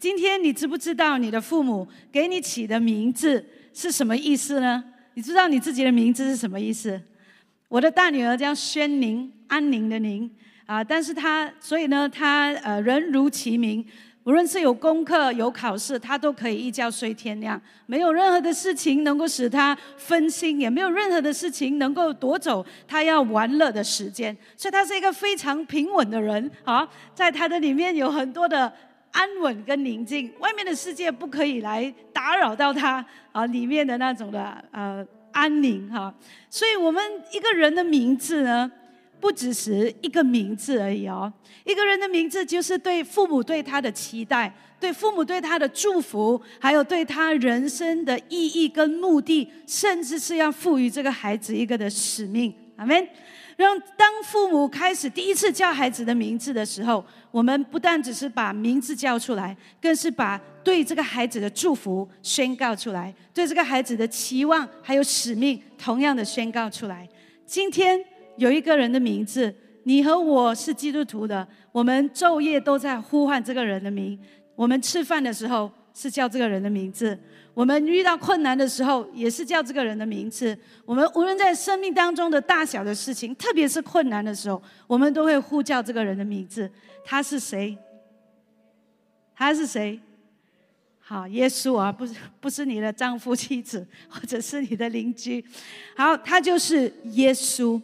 今天你知不知道你的父母给你起的名字是什么意思呢？你知道你自己的名字是什么意思？我的大女儿叫宣宁，安宁的宁啊，但是她所以呢，她呃人如其名。无论是有功课有考试，她都可以一觉睡天亮，没有任何的事情能够使她分心，也没有任何的事情能够夺走她要玩乐的时间。所以她是一个非常平稳的人啊，在她的里面有很多的安稳跟宁静，外面的世界不可以来打扰到他啊，里面的那种的呃安宁哈。所以我们一个人的名字呢？不只是一个名字而已哦，一个人的名字就是对父母对他的期待，对父母对他的祝福，还有对他人生的意义跟目的，甚至是要赋予这个孩子一个的使命。阿门。让当父母开始第一次叫孩子的名字的时候，我们不但只是把名字叫出来，更是把对这个孩子的祝福宣告出来，对这个孩子的期望还有使命，同样的宣告出来。今天。有一个人的名字，你和我是基督徒的，我们昼夜都在呼唤这个人的名。我们吃饭的时候是叫这个人的名字，我们遇到困难的时候也是叫这个人的名字。我们无论在生命当中的大小的事情，特别是困难的时候，我们都会呼叫这个人的名字。他是谁？他是谁？好，耶稣啊，不是不是你的丈夫、妻子，或者是你的邻居。好，他就是耶稣。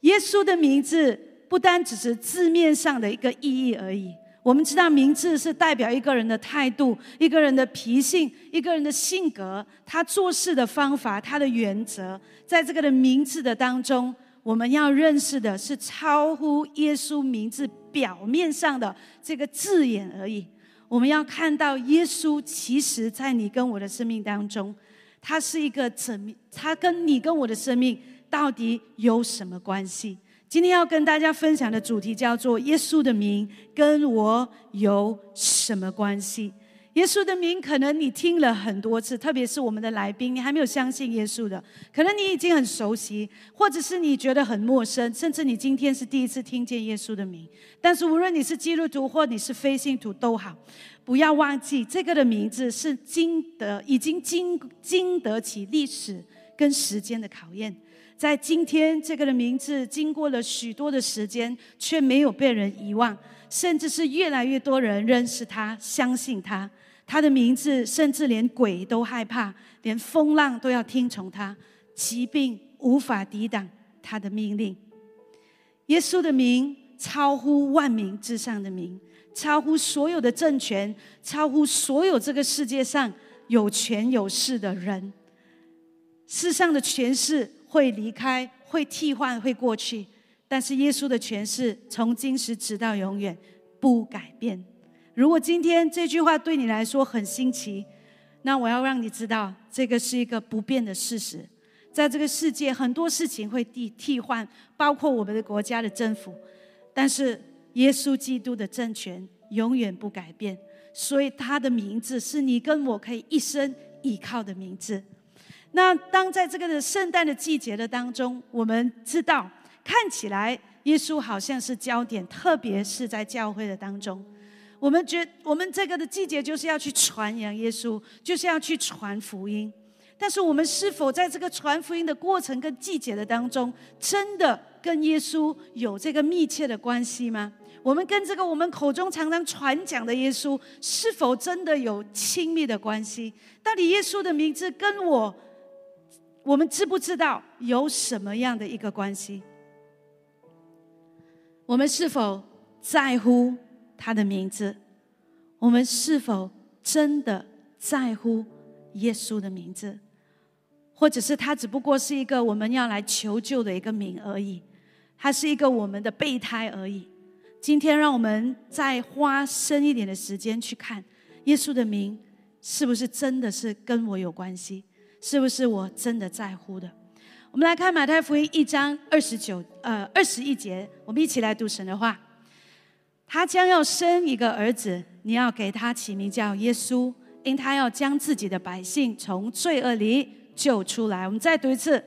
耶稣的名字不单只是字面上的一个意义而已。我们知道，名字是代表一个人的态度、一个人的脾性、一个人的性格，他做事的方法、他的原则。在这个的名字的当中，我们要认识的是超乎耶稣名字表面上的这个字眼而已。我们要看到耶稣，其实在你跟我的生命当中，他是一个怎？他跟你跟我的生命。到底有什么关系？今天要跟大家分享的主题叫做“耶稣的名跟我有什么关系？”耶稣的名，可能你听了很多次，特别是我们的来宾，你还没有相信耶稣的，可能你已经很熟悉，或者是你觉得很陌生，甚至你今天是第一次听见耶稣的名。但是无论你是基督徒或你是非信徒都好，不要忘记这个的名字是经得已经经经得起历史跟时间的考验。在今天，这个的名字经过了许多的时间，却没有被人遗忘，甚至是越来越多人认识他、相信他。他的名字，甚至连鬼都害怕，连风浪都要听从他，疾病无法抵挡他的命令。耶稣的名超乎万名之上的名，超乎所有的政权，超乎所有这个世界上有权有势的人，世上的权势。会离开，会替换，会过去，但是耶稣的诠释从今时直到永远不改变。如果今天这句话对你来说很新奇，那我要让你知道，这个是一个不变的事实。在这个世界，很多事情会替替换，包括我们的国家的政府，但是耶稣基督的政权永远不改变，所以他的名字是你跟我可以一生依靠的名字。那当在这个的圣诞的季节的当中，我们知道看起来耶稣好像是焦点，特别是在教会的当中，我们觉我们这个的季节就是要去传扬耶稣，就是要去传福音。但是我们是否在这个传福音的过程跟季节的当中，真的跟耶稣有这个密切的关系吗？我们跟这个我们口中常常传讲的耶稣，是否真的有亲密的关系？到底耶稣的名字跟我？我们知不知道有什么样的一个关系？我们是否在乎他的名字？我们是否真的在乎耶稣的名字？或者是他只不过是一个我们要来求救的一个名而已？他是一个我们的备胎而已？今天让我们再花深一点的时间去看耶稣的名，是不是真的是跟我有关系？是不是我真的在乎的？我们来看马太福音一章二十九呃二十一节，我们一起来读神的话。他将要生一个儿子，你要给他起名叫耶稣，因他要将自己的百姓从罪恶里救出来。我们再读一次，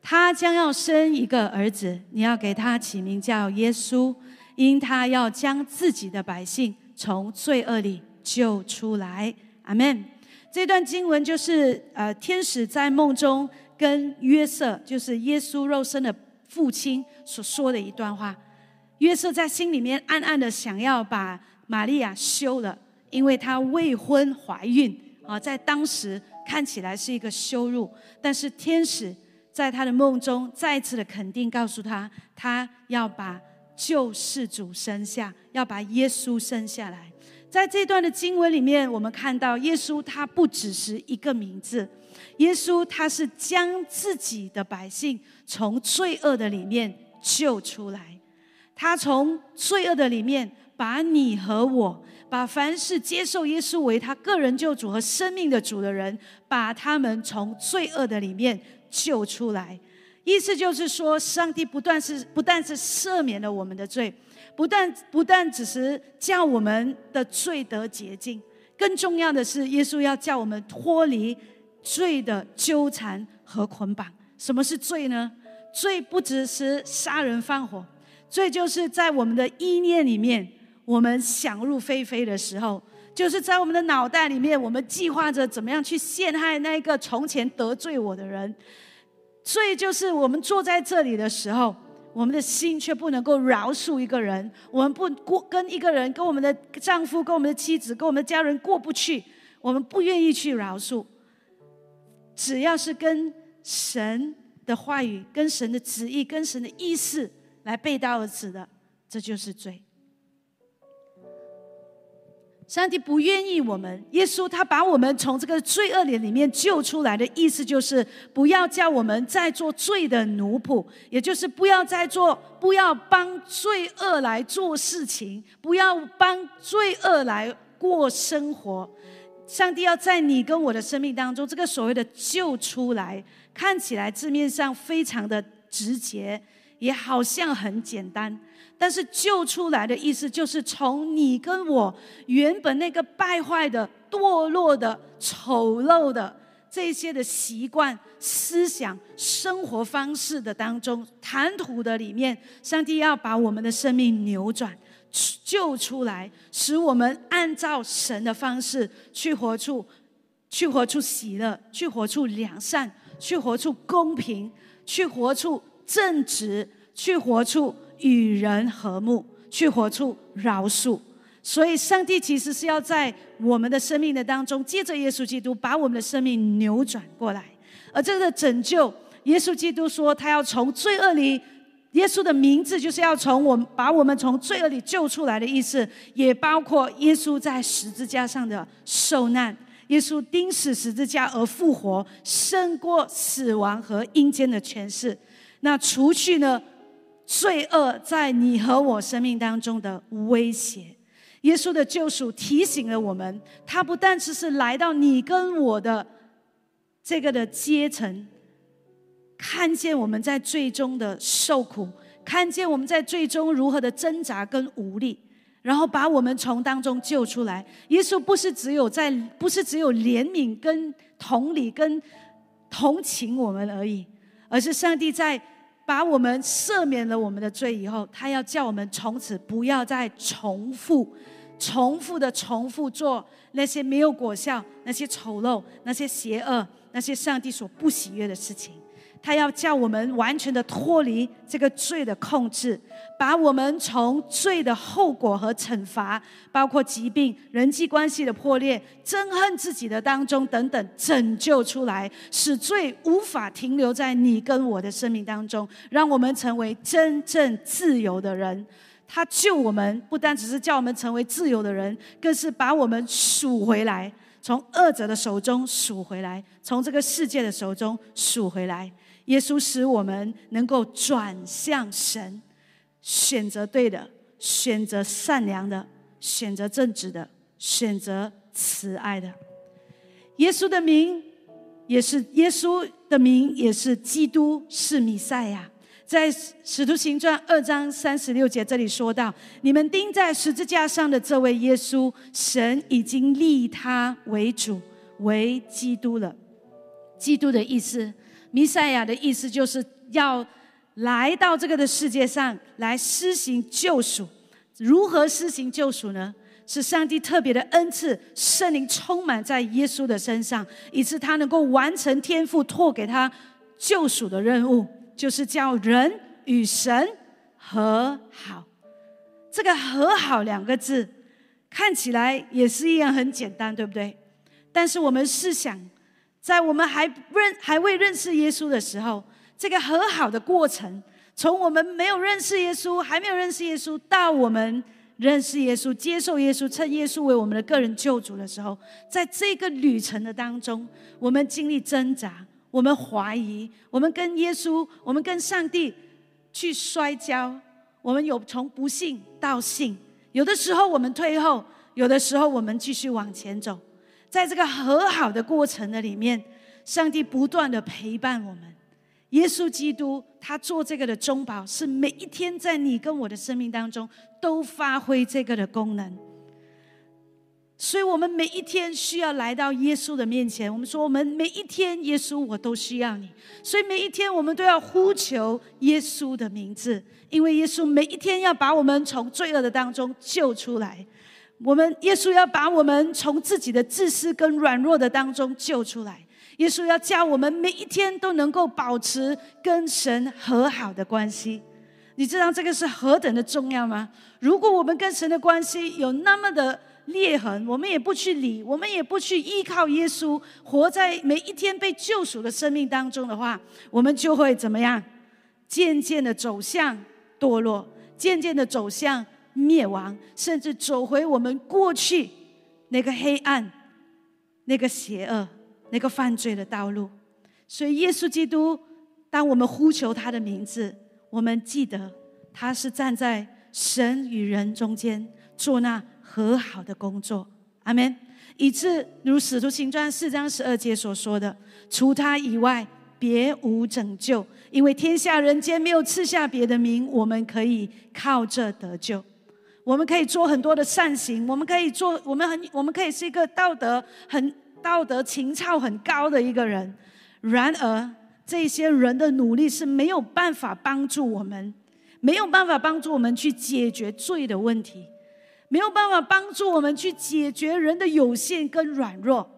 他将要生一个儿子，你要给他起名叫耶稣，因他要将自己的百姓从罪恶里救出来。阿门。这段经文就是呃，天使在梦中跟约瑟，就是耶稣肉身的父亲所说的一段话。约瑟在心里面暗暗的想要把玛利亚休了，因为她未婚怀孕啊，在当时看起来是一个羞辱。但是天使在他的梦中再次的肯定告诉他，他要把救世主生下，要把耶稣生下来。在这段的经文里面，我们看到耶稣他不只是一个名字，耶稣他是将自己的百姓从罪恶的里面救出来，他从罪恶的里面把你和我，把凡是接受耶稣为他个人救主和生命的主的人，把他们从罪恶的里面救出来。意思就是说，上帝不断是不但是赦免了我们的罪。不但不但只是叫我们的罪得洁净，更重要的是，耶稣要叫我们脱离罪的纠缠和捆绑。什么是罪呢？罪不只是杀人放火，罪就是在我们的意念里面，我们想入非非的时候，就是在我们的脑袋里面，我们计划着怎么样去陷害那个从前得罪我的人。罪就是我们坐在这里的时候。我们的心却不能够饶恕一个人，我们不过跟一个人，跟我们的丈夫、跟我们的妻子、跟我们的家人过不去，我们不愿意去饶恕。只要是跟神的话语、跟神的旨意、跟神的意思来背道而驰的，这就是罪。上帝不愿意我们，耶稣他把我们从这个罪恶里里面救出来的意思，就是不要叫我们再做罪的奴仆，也就是不要再做，不要帮罪恶来做事情，不要帮罪恶来过生活。上帝要在你跟我的生命当中，这个所谓的救出来，看起来字面上非常的直接，也好像很简单。但是救出来的意思，就是从你跟我原本那个败坏的、堕落的、丑陋的这些的习惯、思想、生活方式的当中，谈吐的里面，上帝要把我们的生命扭转、救出来，使我们按照神的方式去活出、去活出喜乐、去活出良善、去活出公平、去活出正直、去活出。与人和睦，去活出饶恕。所以，上帝其实是要在我们的生命的当中，借着耶稣基督，把我们的生命扭转过来。而这个拯救，耶稣基督说，他要从罪恶里，耶稣的名字就是要从我们把我们从罪恶里救出来的意思，也包括耶稣在十字架上的受难，耶稣钉死十字架而复活，胜过死亡和阴间的权势。那除去呢？罪恶在你和我生命当中的威胁，耶稣的救赎提醒了我们，他不但只是来到你跟我的这个的阶层，看见我们在最终的受苦，看见我们在最终如何的挣扎跟无力，然后把我们从当中救出来。耶稣不是只有在，不是只有怜悯跟同理跟同情我们而已，而是上帝在。把我们赦免了我们的罪以后，他要叫我们从此不要再重复、重复的重复做那些没有果效、那些丑陋、那些邪恶、那些上帝所不喜悦的事情。他要叫我们完全的脱离这个罪的控制，把我们从罪的后果和惩罚，包括疾病、人际关系的破裂、憎恨自己的当中等等，拯救出来，使罪无法停留在你跟我的生命当中，让我们成为真正自由的人。他救我们，不单只是叫我们成为自由的人，更是把我们赎回来，从恶者的手中赎回来，从这个世界的手中赎回来。耶稣使我们能够转向神，选择对的，选择善良的，选择正直的，选择慈爱的。耶稣的名也是耶稣的名，也是基督，是弥赛亚。在使徒行传二章三十六节这里说到：“你们钉在十字架上的这位耶稣，神已经立他为主，为基督了。”基督的意思。弥赛亚的意思就是要来到这个的世界上来施行救赎。如何施行救赎呢？是上帝特别的恩赐，圣灵充满在耶稣的身上，以致他能够完成天父托给他救赎的任务，就是叫人与神和好。这个“和好”两个字看起来也是一样很简单，对不对？但是我们试想，在我们还认还未认识耶稣的时候，这个和好的过程，从我们没有认识耶稣，还没有认识耶稣，到我们。认识耶稣，接受耶稣，称耶稣为我们的个人救主的时候，在这个旅程的当中，我们经历挣扎，我们怀疑，我们跟耶稣，我们跟上帝去摔跤，我们有从不信到信，有的时候我们退后，有的时候我们继续往前走，在这个和好的过程的里面，上帝不断的陪伴我们。耶稣基督，他做这个的中保，是每一天在你跟我的生命当中都发挥这个的功能。所以，我们每一天需要来到耶稣的面前。我们说，我们每一天，耶稣，我都需要你。所以，每一天我们都要呼求耶稣的名字，因为耶稣每一天要把我们从罪恶的当中救出来。我们耶稣要把我们从自己的自私跟软弱的当中救出来。耶稣要教我们每一天都能够保持跟神和好的关系，你知道这个是何等的重要吗？如果我们跟神的关系有那么的裂痕，我们也不去理，我们也不去依靠耶稣，活在每一天被救赎的生命当中的话，我们就会怎么样？渐渐的走向堕落，渐渐的走向灭亡，甚至走回我们过去那个黑暗、那个邪恶。那个犯罪的道路，所以耶稣基督，当我们呼求他的名字，我们记得他是站在神与人中间做那和好的工作。阿门。以致如使徒行传四章十二节所说的：“除他以外，别无拯救，因为天下人间没有赐下别的名，我们可以靠这得救。我们可以做很多的善行，我们可以做，我们很，我们可以是一个道德很。”道德情操很高的一个人，然而这些人的努力是没有办法帮助我们，没有办法帮助我们去解决罪的问题，没有办法帮助我们去解决人的有限跟软弱。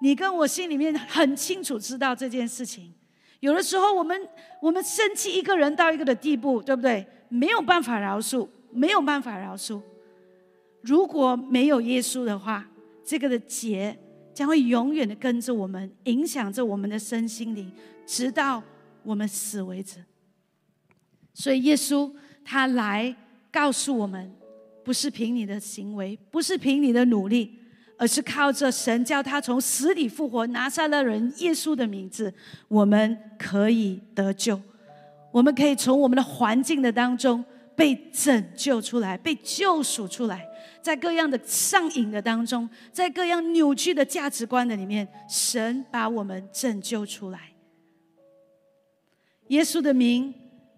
你跟我心里面很清楚知道这件事情。有的时候，我们我们生气一个人到一个的地步，对不对？没有办法饶恕，没有办法饶恕。如果没有耶稣的话，这个的结。将会永远的跟着我们，影响着我们的身心灵，直到我们死为止。所以耶稣他来告诉我们，不是凭你的行为，不是凭你的努力，而是靠着神叫他从死里复活，拿下了人耶稣的名字，我们可以得救，我们可以从我们的环境的当中被拯救出来，被救赎出来。在各样的上瘾的当中，在各样扭曲的价值观的里面，神把我们拯救出来。耶稣的名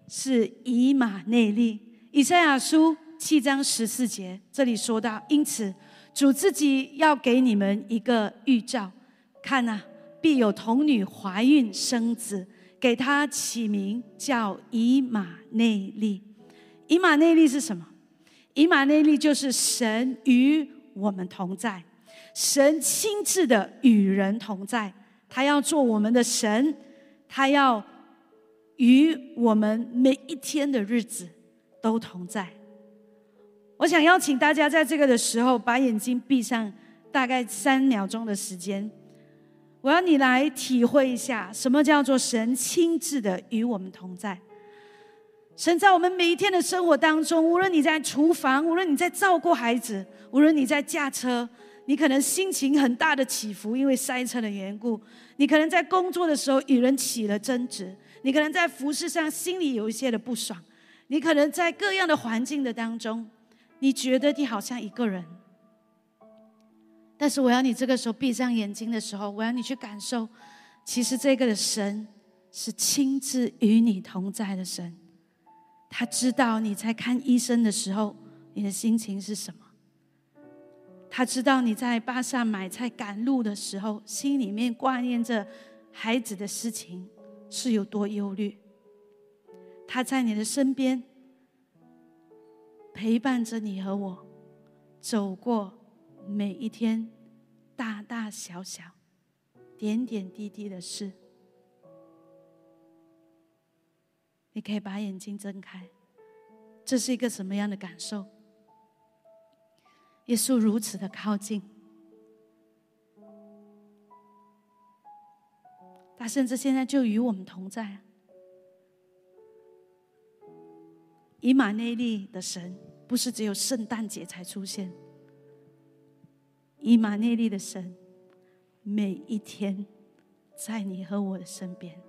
是以马内利。以赛亚书七章十四节这里说到：因此主自己要给你们一个预兆，看呐，必有童女怀孕生子，给他起名叫以马内利。以马内利是什么？以马内利就是神与我们同在，神亲自的与人同在，他要做我们的神，他要与我们每一天的日子都同在。我想邀请大家在这个的时候，把眼睛闭上，大概三秒钟的时间，我要你来体会一下，什么叫做神亲自的与我们同在。神在我们每一天的生活当中，无论你在厨房，无论你在照顾孩子，无论你在驾车，你可能心情很大的起伏，因为塞车的缘故；你可能在工作的时候与人起了争执；你可能在服饰上心里有一些的不爽；你可能在各样的环境的当中，你觉得你好像一个人。但是我要你这个时候闭上眼睛的时候，我要你去感受，其实这个的神是亲自与你同在的神。他知道你在看医生的时候，你的心情是什么？他知道你在巴萨买菜赶路的时候，心里面挂念着孩子的事情是有多忧虑。他在你的身边陪伴着你和我，走过每一天大大小小、点点滴滴的事。你可以把眼睛睁开，这是一个什么样的感受？耶稣如此的靠近，他甚至现在就与我们同在。以马内利的神不是只有圣诞节才出现，以马内利的神每一天在你和我的身边。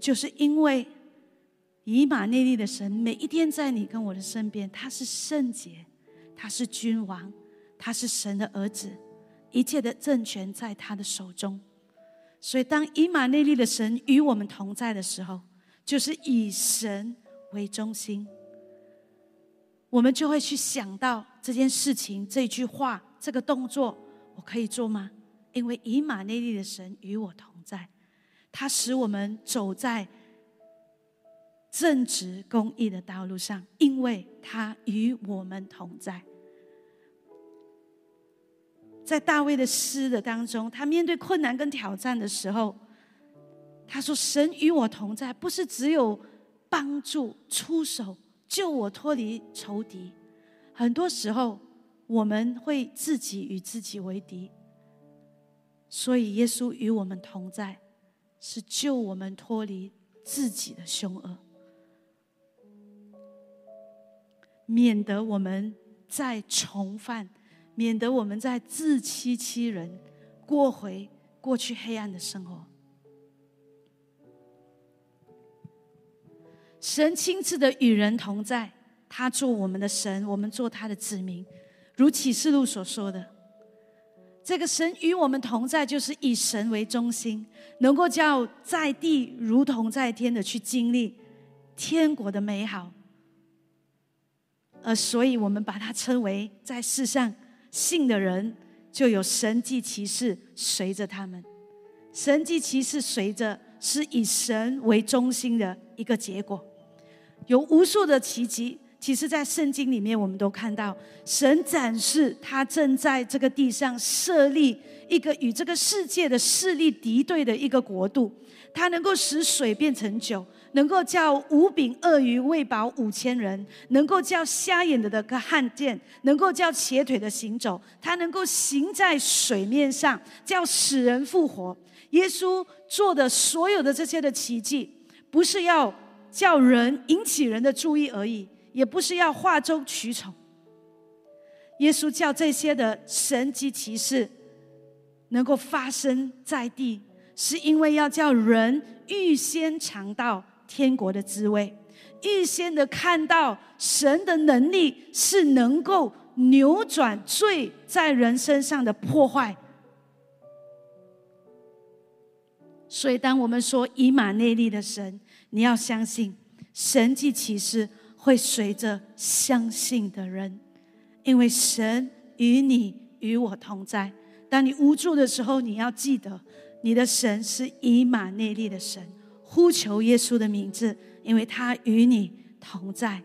就是因为以马内利的神每一天在你跟我的身边，他是圣洁，他是君王，他是神的儿子，一切的政权在他的手中。所以，当以马内利的神与我们同在的时候，就是以神为中心，我们就会去想到这件事情、这句话、这个动作，我可以做吗？因为以马内利的神与我同在。他使我们走在正直公义的道路上，因为他与我们同在。在大卫的诗的当中，他面对困难跟挑战的时候，他说：“神与我同在，不是只有帮助、出手救我脱离仇敌。很多时候，我们会自己与自己为敌。所以，耶稣与我们同在。”是救我们脱离自己的凶恶，免得我们再重犯，免得我们再自欺欺人，过回过去黑暗的生活。神亲自的与人同在，他做我们的神，我们做他的子民，如启示录所说的。这个神与我们同在，就是以神为中心，能够叫在地如同在天的去经历天国的美好。而所以，我们把它称为在世上信的人，就有神迹奇事随着他们。神迹奇事随着是以神为中心的一个结果，有无数的奇迹。其实，在圣经里面，我们都看到神展示他正在这个地上设立一个与这个世界的势力敌对的一个国度。他能够使水变成酒，能够叫五饼鳄鱼喂饱五千人，能够叫瞎眼的的个看见，能够叫瘸腿的行走。他能够行在水面上，叫死人复活。耶稣做的所有的这些的奇迹，不是要叫人引起人的注意而已。也不是要哗众取宠。耶稣叫这些的神迹奇事能够发生在地，是因为要叫人预先尝到天国的滋味，预先的看到神的能力是能够扭转罪在人身上的破坏。所以，当我们说以马内利的神，你要相信神迹奇事。会随着相信的人，因为神与你与我同在。当你无助的时候，你要记得，你的神是以马内利的神，呼求耶稣的名字，因为他与你同在。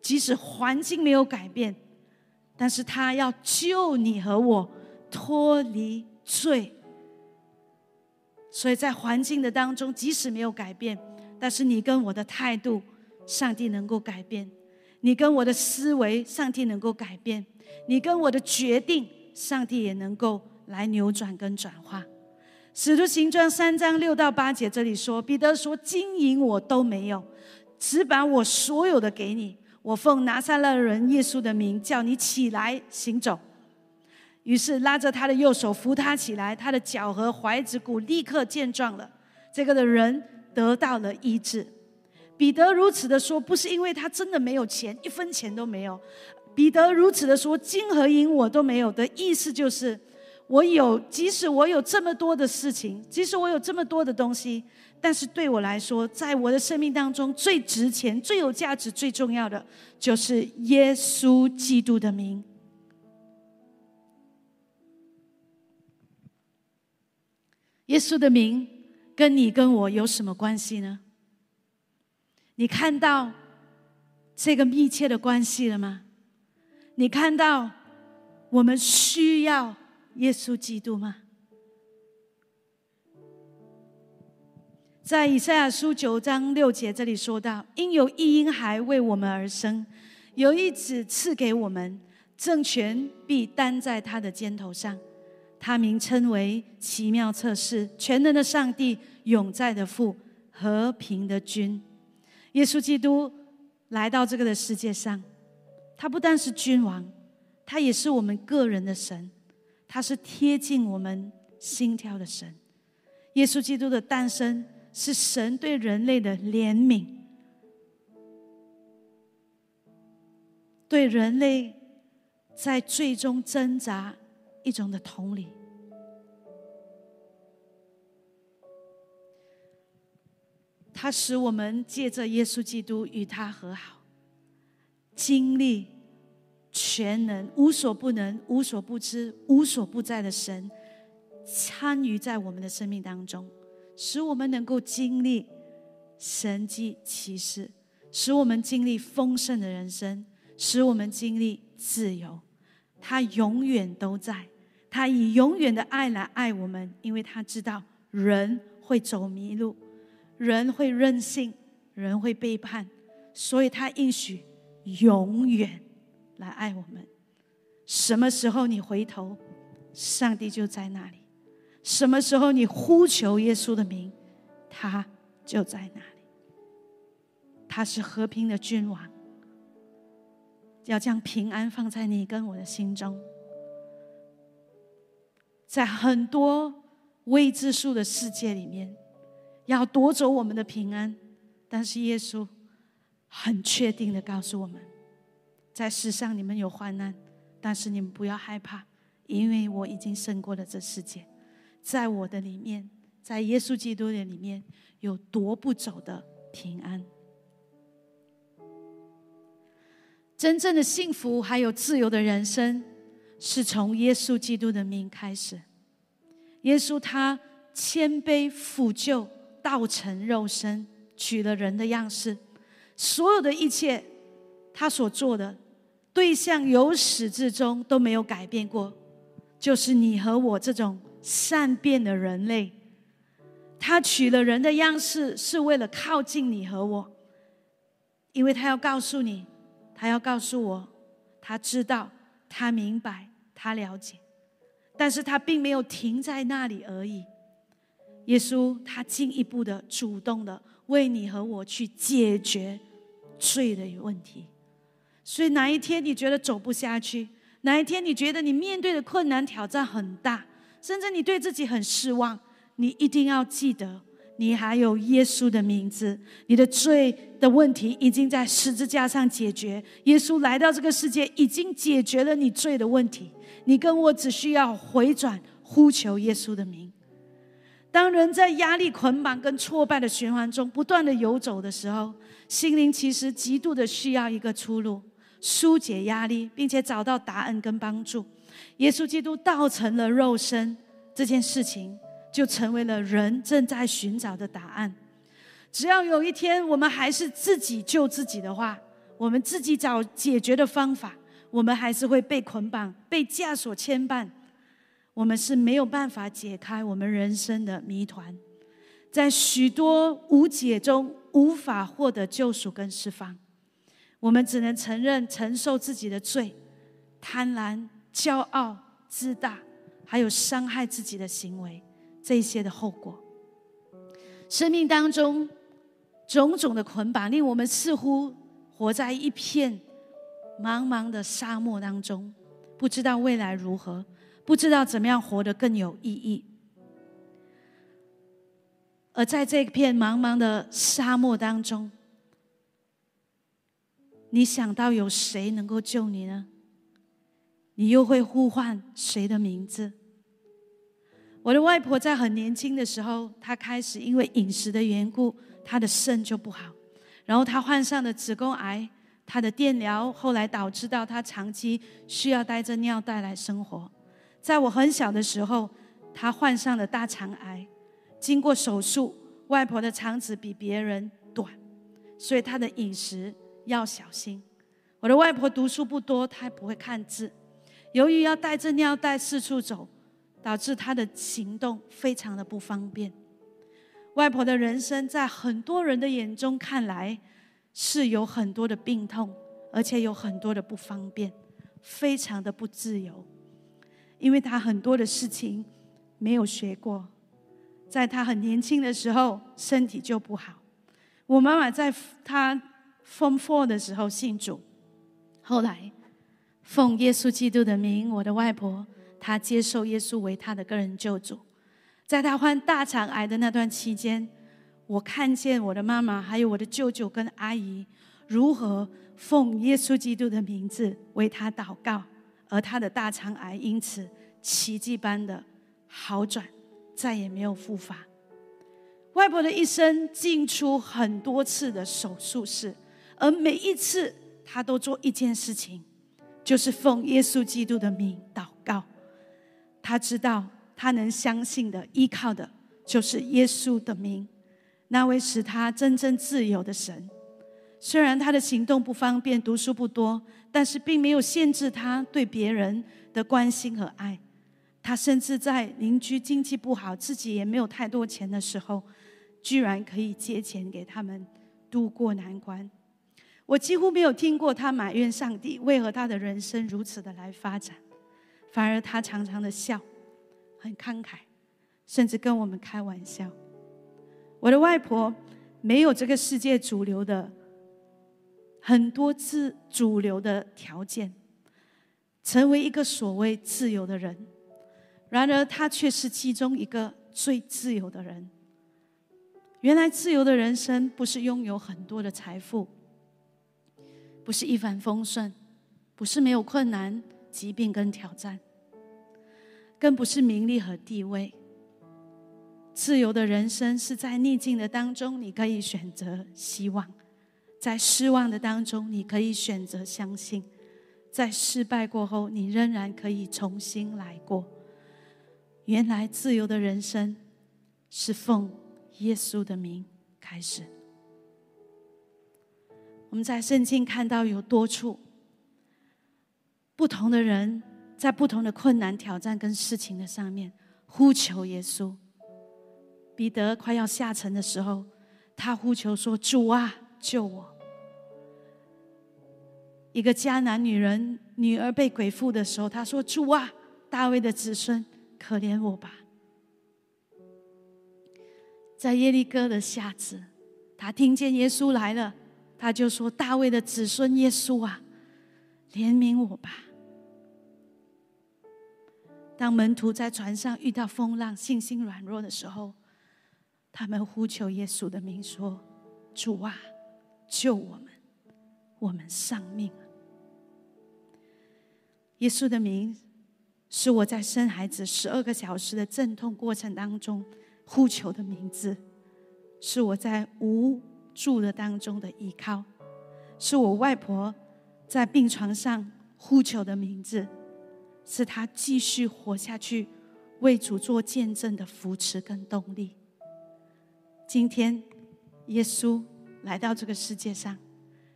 即使环境没有改变，但是他要救你和我脱离罪。所以在环境的当中，即使没有改变，但是你跟我的态度。上帝能够改变你跟我的思维，上帝能够改变你跟我的决定，上帝也能够来扭转跟转化。使徒行传三章六到八节这里说，彼得说：“金银我都没有，只把我所有的给你。我奉拿撒勒人耶稣的名叫你起来行走。”于是拉着他的右手扶他起来，他的脚和踝子骨立刻健壮了。这个的人得到了医治。彼得如此的说，不是因为他真的没有钱，一分钱都没有。彼得如此的说，金和银我都没有的意思就是，我有，即使我有这么多的事情，即使我有这么多的东西，但是对我来说，在我的生命当中最值钱、最有价值、最重要的，就是耶稣基督的名。耶稣的名跟你跟我有什么关系呢？你看到这个密切的关系了吗？你看到我们需要耶稣基督吗？在以赛亚书九章六节这里说到：“因有一婴孩为我们而生，有一子赐给我们，政权必担在他的肩头上。他名称为奇妙测试、全能的上帝、永在的父、和平的君。”耶稣基督来到这个的世界上，他不但是君王，他也是我们个人的神，他是贴近我们心跳的神。耶稣基督的诞生。是神对人类的怜悯，对人类在最终挣扎一种的同理。他使我们借着耶稣基督与他和好，经历全能、无所不能、无所不知、无所不在的神参与在我们的生命当中。使我们能够经历神迹奇事，使我们经历丰盛的人生，使我们经历自由。他永远都在，他以永远的爱来爱我们，因为他知道人会走迷路，人会任性，人会背叛，所以他应许永远来爱我们。什么时候你回头，上帝就在那里。什么时候你呼求耶稣的名，他就在那里。他是和平的君王，要将平安放在你跟我的心中。在很多未知数的世界里面，要夺走我们的平安，但是耶稣很确定的告诉我们，在世上你们有患难，但是你们不要害怕，因为我已经胜过了这世界。在我的里面，在耶稣基督的里面，有夺不走的平安。真正的幸福还有自由的人生，是从耶稣基督的名开始。耶稣他谦卑俯就，道成肉身，取了人的样式。所有的一切，他所做的对象由始至终都没有改变过，就是你和我这种。善变的人类，他取了人的样式，是为了靠近你和我，因为他要告诉你，他要告诉我，他知道，他明白，他了解，但是他并没有停在那里而已。耶稣他进一步的、主动的为你和我去解决罪的问题。所以哪一天你觉得走不下去，哪一天你觉得你面对的困难挑战很大。甚至你对自己很失望，你一定要记得，你还有耶稣的名字，你的罪的问题已经在十字架上解决。耶稣来到这个世界，已经解决了你罪的问题。你跟我只需要回转，呼求耶稣的名。当人在压力捆绑跟挫败的循环中不断的游走的时候，心灵其实极度的需要一个出路，疏解压力，并且找到答案跟帮助。耶稣基督道成了肉身这件事情，就成为了人正在寻找的答案。只要有一天我们还是自己救自己的话，我们自己找解决的方法，我们还是会被捆绑、被枷锁牵绊。我们是没有办法解开我们人生的谜团，在许多无解中无法获得救赎跟释放。我们只能承认承受自己的罪，贪婪。骄傲、自大，还有伤害自己的行为，这些的后果。生命当中种种的捆绑，令我们似乎活在一片茫茫的沙漠当中，不知道未来如何，不知道怎么样活得更有意义。而在这片茫茫的沙漠当中，你想到有谁能够救你呢？你又会呼唤谁的名字？我的外婆在很年轻的时候，她开始因为饮食的缘故，她的肾就不好，然后她患上了子宫癌，她的电疗后来导致到她长期需要带着尿袋来生活。在我很小的时候，她患上了大肠癌，经过手术，外婆的肠子比别人短，所以她的饮食要小心。我的外婆读书不多，她不会看字，由于要带着尿袋四处走，导致她的行动非常的不方便。外婆的人生在很多人的眼中看来是有很多的病痛，而且有很多的不方便，非常的不自由，因为他很多的事情没有学过，在他很年轻的时候身体就不好。我妈妈在她 Form Four 的时候信主。后来，奉耶稣基督的名，我的外婆她接受耶稣为她的个人救主。在她患大肠癌的那段期间，我看见我的妈妈还有我的舅舅跟阿姨如何奉耶稣基督的名字为她祷告，而他的大肠癌因此奇迹般的好转，再也没有复发。外婆的一生进出很多次的手术室，而每一次。他都做一件事情，就是奉耶稣基督的名祷告。他知道他能相信的、依靠的，就是耶稣的名，那位使他真正自由的神。虽然他的行动不方便、读书不多，但是并没有限制他对别人的关心和爱。他甚至在邻居经济不好、自己也没有太多钱的时候，居然可以借钱给他们渡过难关。我几乎没有听过他埋怨上帝为何他的人生如此的来发展，反而他常常的笑，很慷慨，甚至跟我们开玩笑。我的外婆没有这个世界主流的很多自主流的条件，成为一个所谓自由的人，然而他却是其中一个最自由的人。原来自由的人生不是拥有很多的财富。不是一帆风顺，不是没有困难、疾病跟挑战，更不是名利和地位。自由的人生是在逆境的当中，你可以选择希望；在失望的当中，你可以选择相信；在失败过后，你仍然可以重新来过。原来，自由的人生是奉耶稣的名开始。我们在圣经看到有多处不同的人，在不同的困难、挑战跟事情的上面呼求耶稣。彼得快要下沉的时候，他呼求说：“主啊，救我！”一个迦南女人女儿被鬼附的时候，她说：“主啊，大卫的子孙，可怜我吧！”在耶利哥的下子，他听见耶稣来了。他就说：“大卫的子孙耶稣啊，怜悯我吧。”当门徒在船上遇到风浪、信心软弱的时候，他们呼求耶稣的名说：“主啊，救我们，我们丧命了。”耶稣的名是我在生孩子十二个小时的阵痛过程当中呼求的名字，是我在无。助的当中的依靠，是我外婆在病床上呼求的名字，是她继续活下去、为主做见证的扶持跟动力。今天，耶稣来到这个世界上，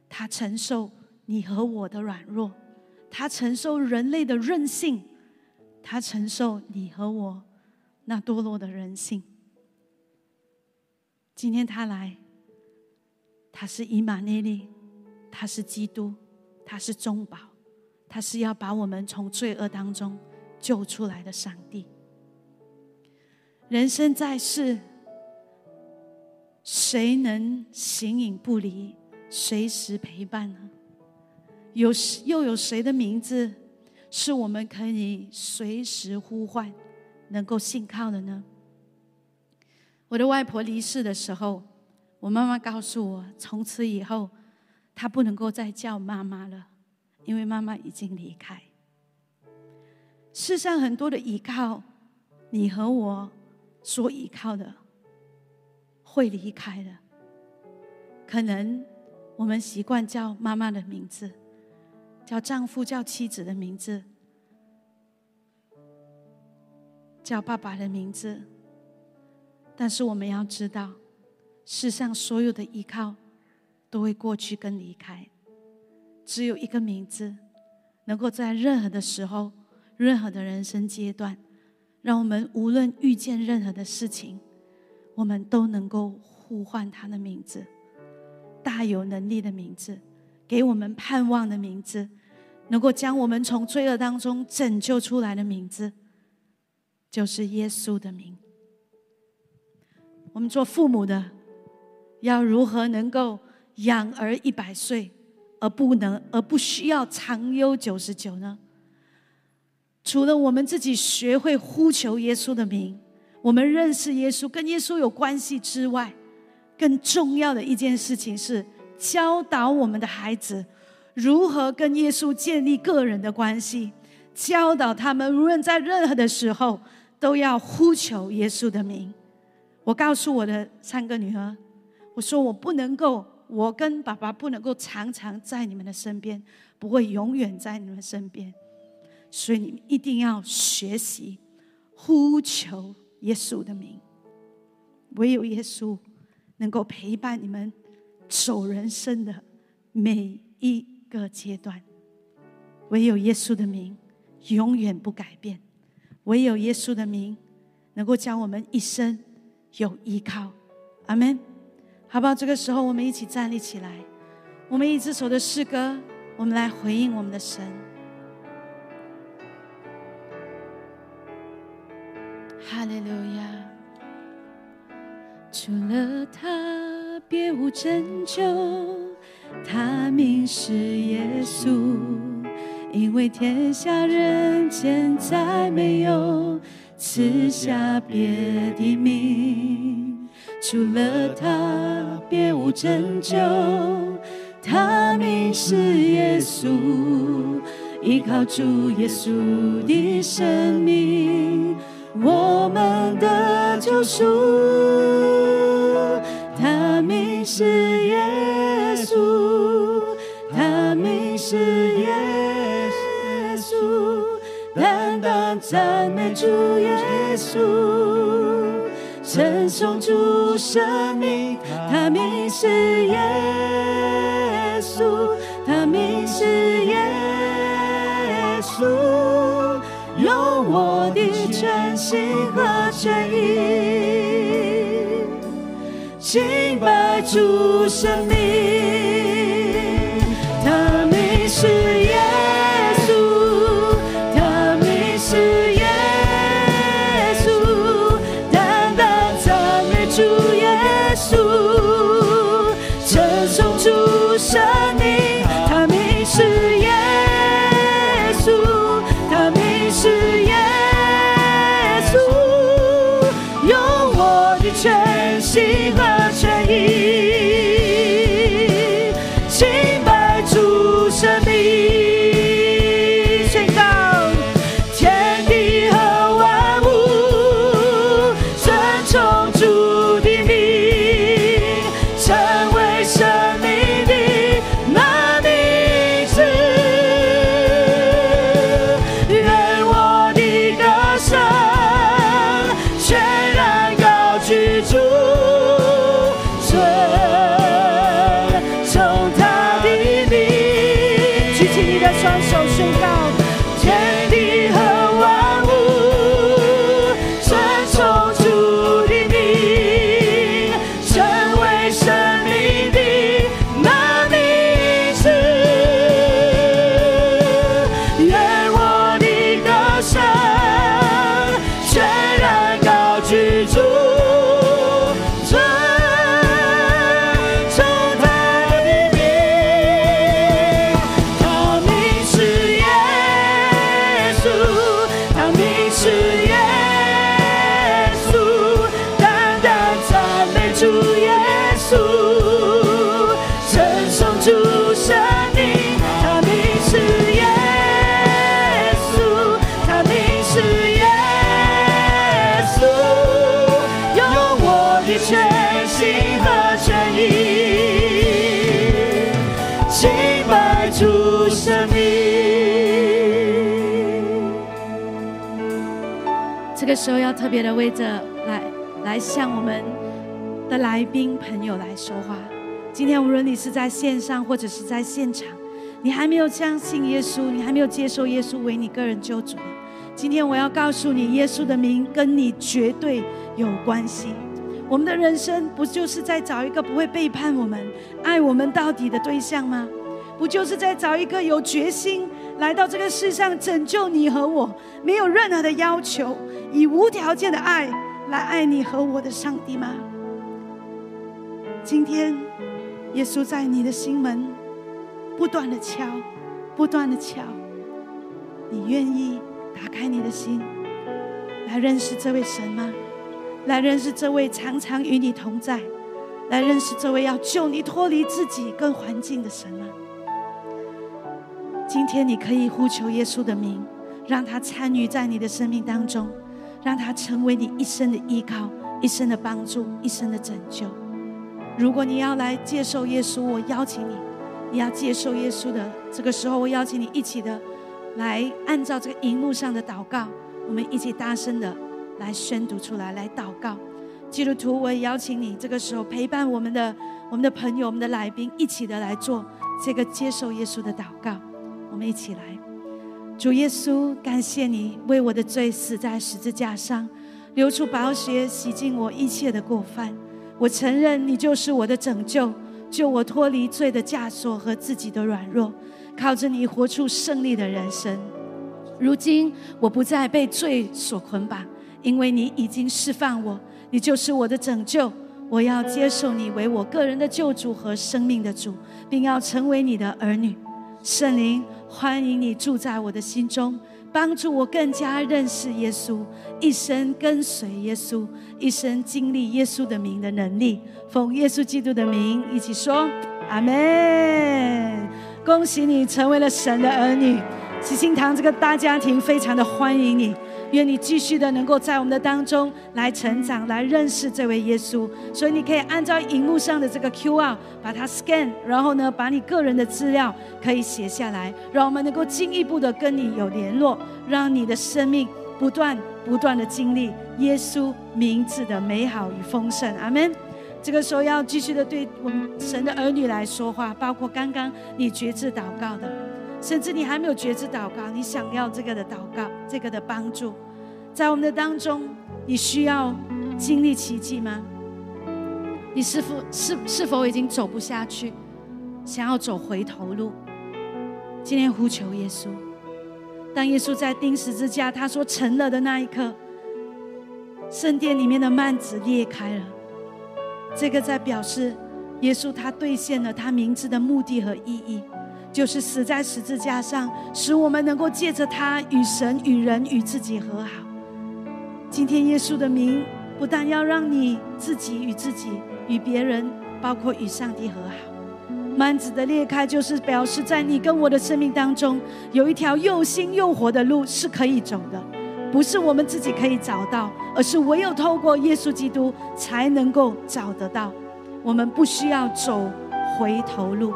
他承受你和我的软弱，他承受人类的任性，他承受你和我那堕落的人性。今天他来。他是以马内利，他是基督，他是中保，他是要把我们从罪恶当中救出来的上帝。人生在世，谁能形影不离，随时陪伴呢？有又有谁的名字是我们可以随时呼唤、能够信靠的呢？我的外婆离世的时候。我妈妈告诉我，从此以后，她不能够再叫妈妈了，因为妈妈已经离开。世上很多的依靠，你和我所依靠的，会离开的。可能我们习惯叫妈妈的名字，叫丈夫、叫妻子的名字，叫爸爸的名字，但是我们要知道。世上所有的依靠，都会过去跟离开。只有一个名字，能够在任何的时候、任何的人生阶段，让我们无论遇见任何的事情，我们都能够呼唤他的名字，大有能力的名字，给我们盼望的名字，能够将我们从罪恶当中拯救出来的名字，就是耶稣的名。我们做父母的，要如何能够养儿一百岁，而不能而不需要长忧九十九呢？除了我们自己学会呼求耶稣的名，我们认识耶稣，跟耶稣有关系之外，更重要的一件事情是教导我们的孩子如何跟耶稣建立个人的关系，教导他们无论在任何的时候都要呼求耶稣的名。我告诉我的三个女儿，我说我不能够，我跟爸爸不能够常常在你们的身边，不会永远在你们身边，所以你们一定要学习呼求耶稣的名，唯有耶稣能够陪伴你们走人生的每一个阶段，唯有耶稣的名永远不改变，唯有耶稣的名能够将我们一生。有依靠，阿门，好不好？这个时候，我们一起站立起来，我们一支首的诗歌，我们来回应我们的神。哈利路亚！除了他，别无拯救，他名是耶稣，因为天下人间再没有。赐下别的名，除了他，别无拯救。他名是耶稣，依靠主耶稣的生命，我们的救赎。他名是耶稣，他名是耶稣。单单赞美主耶稣，称颂主生命，他名是耶稣，他名是耶稣，用我的心和全意，敬拜主生命，这时候要特别的为着来来向我们的来宾朋友来说话。今天无论你是在线上或者是在现场，你还没有相信耶稣，你还没有接受耶稣为你个人救主，今天我要告诉你，耶稣的名跟你绝对有关系。我们的人生不就是在找一个不会背叛我们、爱我们到底的对象吗？不就是在找一个有决心来到这个世上拯救你和我，没有任何的要求，以无条件的爱来爱你和我的上帝吗？今天，耶稣在你的心门。不断的敲，不断的敲。你愿意打开你的心，来认识这位神吗？来认识这位常常与你同在，来认识这位要救你脱离自己跟环境的神吗？今天你可以呼求耶稣的名，让他参与在你的生命当中，让他成为你一生的依靠、一生的帮助、一生的拯救。如果你要来接受耶稣，我邀请你。你要接受耶稣的这个时候，我邀请你一起的来按照这个荧幕上的祷告，我们一起大声的来宣读出来，来祷告。基督徒，我也邀请你这个时候陪伴我们的我们的朋友、我们的来宾，一起的来做这个接受耶稣的祷告。我们一起来，主耶稣，感谢你为我的罪死在十字架上，流出宝血洗净我一切的过犯。我承认你就是我的拯救。救我脱离罪的枷锁和自己的软弱，靠着你活出胜利的人生。如今我不再被罪所捆绑，因为你已经释放我，你就是我的拯救。我要接受你为我个人的救主和生命的主，并要成为你的儿女。圣灵，欢迎你住在我的心中。帮助我更加认识耶稣，一生跟随耶稣，一生经历耶稣的名的能力。奉耶稣基督的名，一起说阿门。恭喜你成为了神的儿女，喜心堂这个大家庭非常的欢迎你。愿你继续的能够在我们的当中来成长，来认识这位耶稣。所以你可以按照荧幕上的这个 Q R 把它 scan，然后呢，把你个人的资料可以写下来，让我们能够进一步的跟你有联络，让你的生命不断不断的经历耶稣名字的美好与丰盛。阿门。这个时候要继续的对我们神的儿女来说话，包括刚刚你觉知祷告的。甚至你还没有觉知祷告，你想要这个的祷告，这个的帮助，在我们的当中，你需要经历奇迹吗？你是否是是否已经走不下去，想要走回头路？今天呼求耶稣。当耶稣在钉十字架，他说成了的那一刻，圣殿里面的幔子裂开了，这个在表示耶稣他兑现了他名字的目的和意义。就是死在十字架上，使我们能够借着他与神、与人、与自己和好。今天耶稣的名不但要让你自己与自己、与别人，包括与上帝和好。幔子的裂开，就是表示在你跟我的生命当中，有一条又新又活的路是可以走的，不是我们自己可以找到，而是唯有透过耶稣基督才能够找得到。我们不需要走回头路。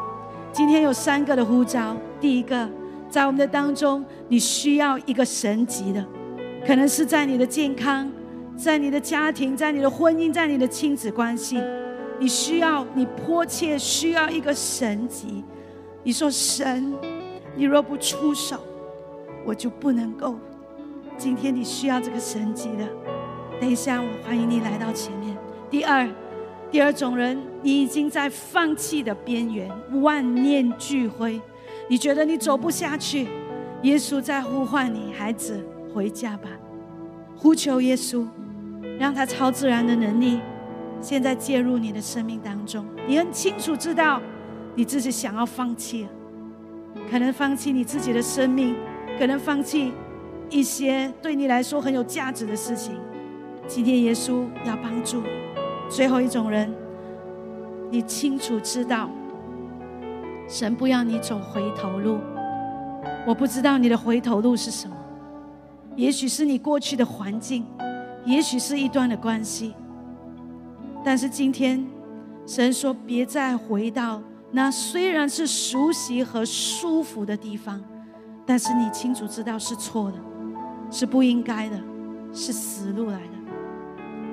今天有三个的呼召。第一个，在我们的当中，你需要一个神级的，可能是在你的健康，在你的家庭，在你的婚姻，在你的亲子关系，你需要，你迫切需要一个神级。你说神，你若不出手，我就不能够。今天你需要这个神级的，等一下我欢迎你来到前面。第二。第二种人，你已经在放弃的边缘，万念俱灰，你觉得你走不下去。耶稣在呼唤你，孩子，回家吧。呼求耶稣，让他超自然的能力现在介入你的生命当中。你很清楚知道，你自己想要放弃了，可能放弃你自己的生命，可能放弃一些对你来说很有价值的事情。今天耶稣要帮助你。最后一种人，你清楚知道，神不要你走回头路。我不知道你的回头路是什么，也许是你过去的环境，也许是一段的关系。但是今天，神说别再回到那虽然是熟悉和舒服的地方，但是你清楚知道是错的，是不应该的，是死路来的。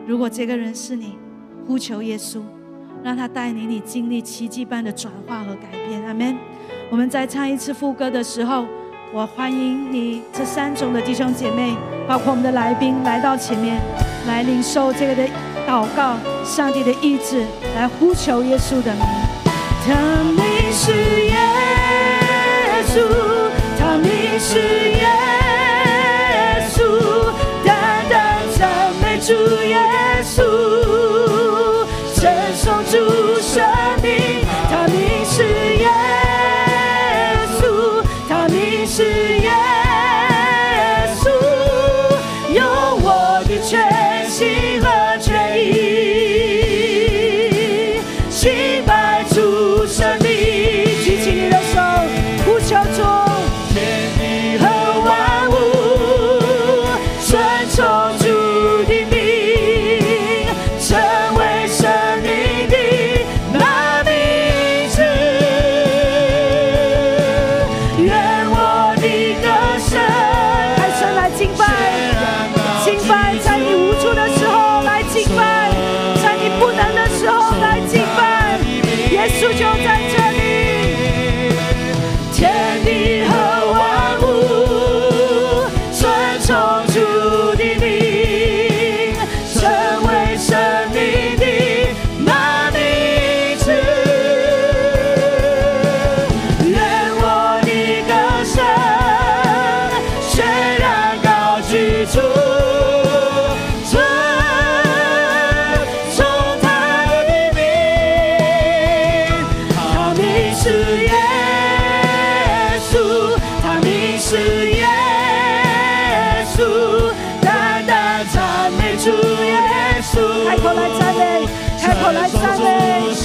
如果这个人是你。呼求耶稣，让他带领你经历奇迹般的转化和改变。阿门。我们在唱一次副歌的时候，我欢迎你这三种的弟兄姐妹，包括我们的来宾来到前面，来领受这个的祷告，上帝的意志，来呼求耶稣的名。他名是是耶稣，他名是耶稣，单单赞美主耶稣。开口来赞美，开口来赞美，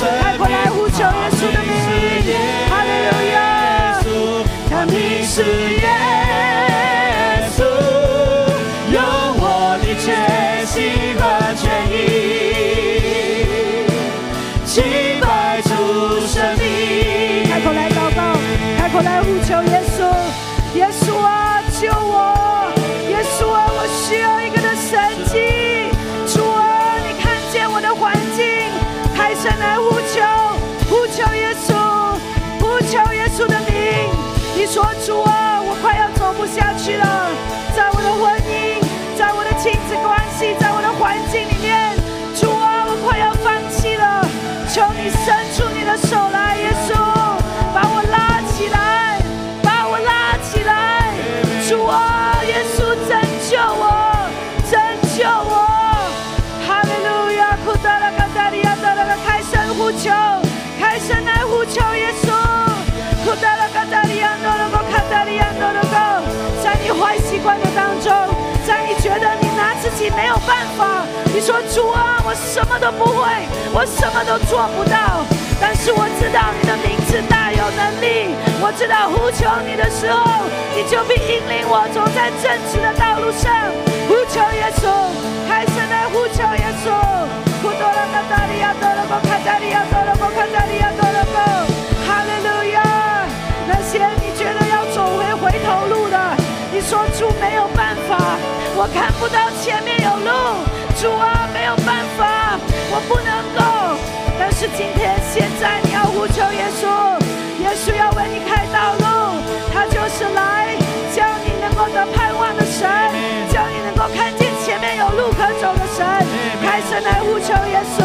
开口来呼求耶稣的名。哈利路亚，他名是不下你说主啊，我什么都不会，我什么都做不到，但是我知道你的名字大有能力，我知道呼求你的时候，你就必引领我走在正直的道路上。呼求耶稣，开声来呼求耶稣。库多拉卡达利亚多罗波卡达利亚多罗波卡达利亚多罗波，哈利路亚。那些你觉得要走回回头路的，你说主没有办法，我看不到前面有路，主啊没有办法，我不能够。但是今天现在你要呼求耶稣，耶稣要为你开道路，他就是来叫你能够得盼望的神，叫你能够看见前面有路可走的神，开始来呼求耶稣。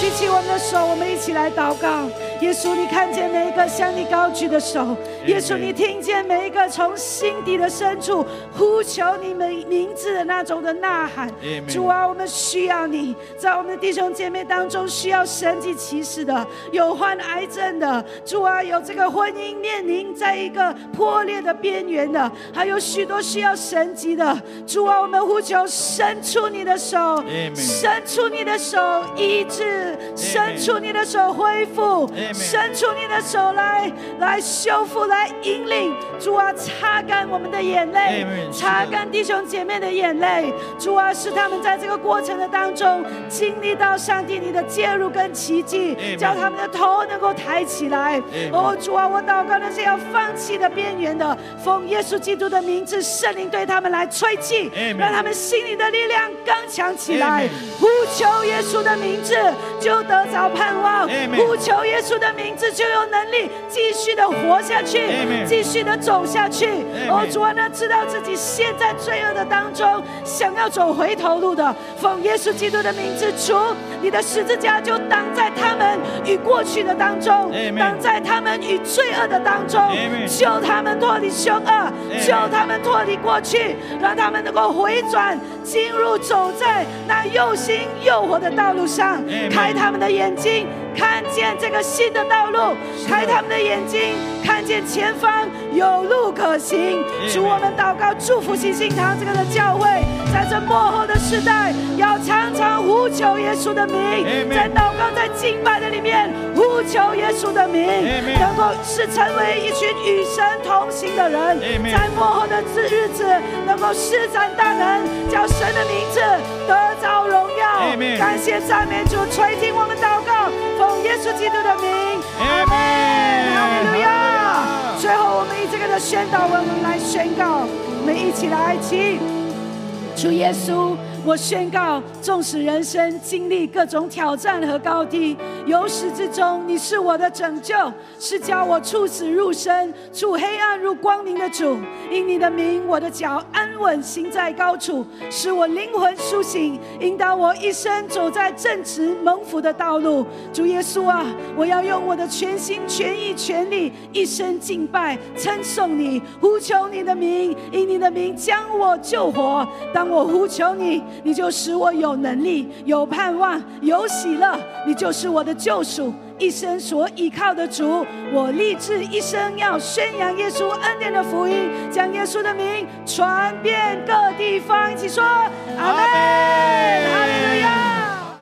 举起我们的手，我们一起。来祷告。耶稣，你看见每一个向你高举的手，耶稣，你听见每一个从心底的深处呼求你们名字的那种的呐喊。主啊，我们需要你，在我们的弟兄姐妹当中需要神迹奇事的，有患癌症的，主啊，有这个婚姻面临在一个破裂的边缘的，还有许多需要神迹的。主啊，我们呼求伸出你的手，伸出你的手医治，伸出你的手恢复。伸出你的手来，来修复，来引领。主啊，擦干我们的眼泪，擦干弟兄姐妹的眼泪。主啊，使他们在这个过程的当中经历到上帝你的介入跟奇迹，叫他们的头能够抬起来。哦，主啊，我祷告那些要放弃的边缘的，奉耶稣基督的名字，圣灵对他们来吹气，让他们心里的力量刚强起来。呼求耶稣的名字，就得着盼望。呼求耶稣。的名字就有能力继续的活下去，继续的走下去。哦，主啊，那知道自己陷在罪恶的当中，想要走回头路的，奉耶稣基督的名字，主，你的十字架就挡在他们与过去的当中，挡在他们与罪恶的当中，救他们脱离凶恶，救他们脱离过去，让他们能够回转，进入走在那又新又活的道路上，开他们的眼睛。看见这个新的道路，开他们的眼睛，看见前方有路可行。主，我们祷告，祝福新星堂这个的教会，在这幕后的时代，要常常呼求耶稣的名，在祷告、在敬拜的里面呼求耶稣的名，能够是成为一群与神同行的人，在幕后的日日子能够施展大能，叫神的名字得着荣耀。感谢赞美主，垂听我们祷告。奉耶稣基督的名，阿门，哈利路亚。最后，我们以这个的宣导文文来宣告，我们一起来请，主耶稣。我宣告，纵使人生经历各种挑战和高低，由始至终，你是我的拯救，是叫我出死入生、出黑暗入光明的主。因你的名，我的脚安稳行在高处，使我灵魂苏醒，引导我一生走在正直蒙福的道路。主耶稣啊，我要用我的全心全意全力，一生敬拜称颂你，呼求你的名，因你的名将我救活。当我呼求你。你就使我有能力、有盼望、有喜乐。你就是我的救赎，一生所依靠的主。我立志一生要宣扬耶稣恩典的福音，将耶稣的名传遍各地方。一起说阿门，哈利路亚。